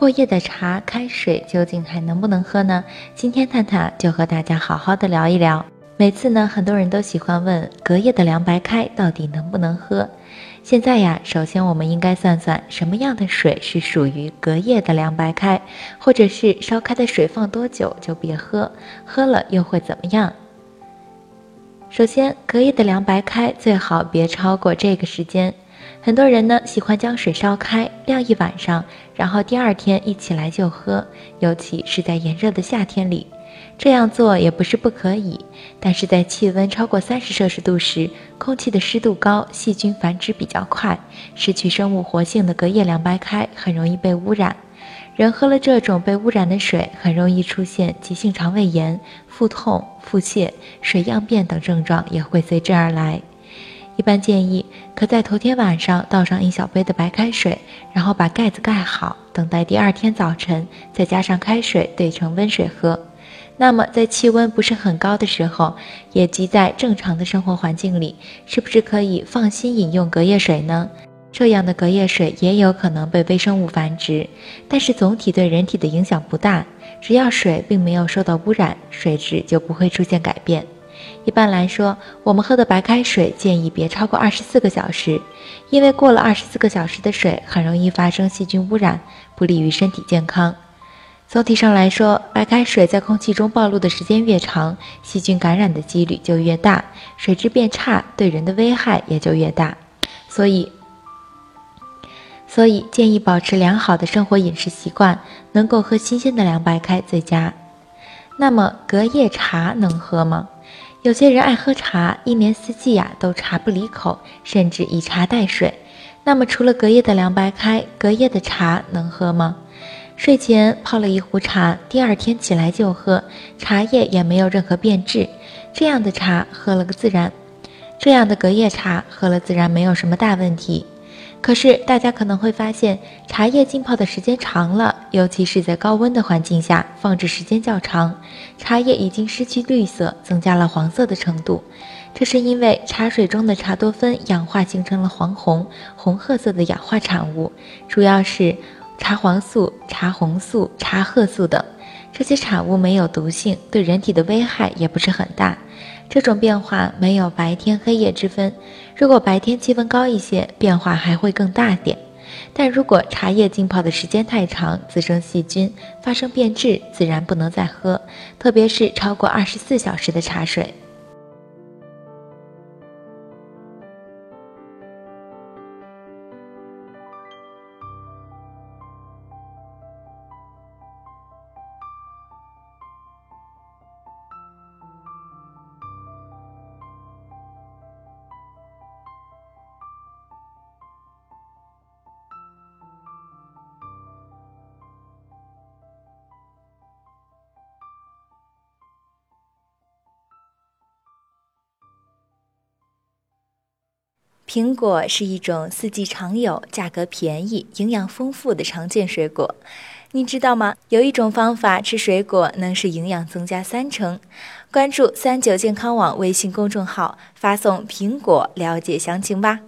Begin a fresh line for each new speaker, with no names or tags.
过夜的茶、开水究竟还能不能喝呢？今天探探就和大家好好的聊一聊。每次呢，很多人都喜欢问隔夜的凉白开到底能不能喝。现在呀，首先我们应该算算什么样的水是属于隔夜的凉白开，或者是烧开的水放多久就别喝，喝了又会怎么样？首先，隔夜的凉白开最好别超过这个时间。很多人呢喜欢将水烧开晾一晚上，然后第二天一起来就喝，尤其是在炎热的夏天里。这样做也不是不可以，但是在气温超过三十摄氏度时，空气的湿度高，细菌繁殖比较快，失去生物活性的隔夜凉白开很容易被污染。人喝了这种被污染的水，很容易出现急性肠胃炎、腹痛、腹泻、水样便等症状，也会随之而来。一般建议可在头天晚上倒上一小杯的白开水，然后把盖子盖好，等待第二天早晨再加上开水兑成温水喝。那么在气温不是很高的时候，也即在正常的生活环境里，是不是可以放心饮用隔夜水呢？这样的隔夜水也有可能被微生物繁殖，但是总体对人体的影响不大。只要水并没有受到污染，水质就不会出现改变。一般来说，我们喝的白开水建议别超过二十四个小时，因为过了二十四个小时的水很容易发生细菌污染，不利于身体健康。总体上来说，白开水在空气中暴露的时间越长，细菌感染的几率就越大，水质变差，对人的危害也就越大。所以。所以建议保持良好的生活饮食习惯，能够喝新鲜的凉白开最佳。那么隔夜茶能喝吗？有些人爱喝茶，一年四季呀都茶不离口，甚至以茶代水。那么除了隔夜的凉白开，隔夜的茶能喝吗？睡前泡了一壶茶，第二天起来就喝，茶叶也没有任何变质，这样的茶喝了个自然，这样的隔夜茶喝了自然没有什么大问题。可是，大家可能会发现，茶叶浸泡的时间长了，尤其是在高温的环境下，放置时间较长，茶叶已经失去绿色，增加了黄色的程度。这是因为茶水中的茶多酚氧化形成了黄红、红褐色的氧化产物，主要是茶黄素、茶红素、茶褐素等。这些产物没有毒性，对人体的危害也不是很大。这种变化没有白天黑夜之分，如果白天气温高一些，变化还会更大点。但如果茶叶浸泡的时间太长，滋生细菌，发生变质，自然不能再喝，特别是超过二十四小时的茶水。苹果是一种四季常有、价格便宜、营养丰富的常见水果。你知道吗？有一种方法吃水果能使营养增加三成。关注三九健康网微信公众号，发送“苹果”了解详情吧。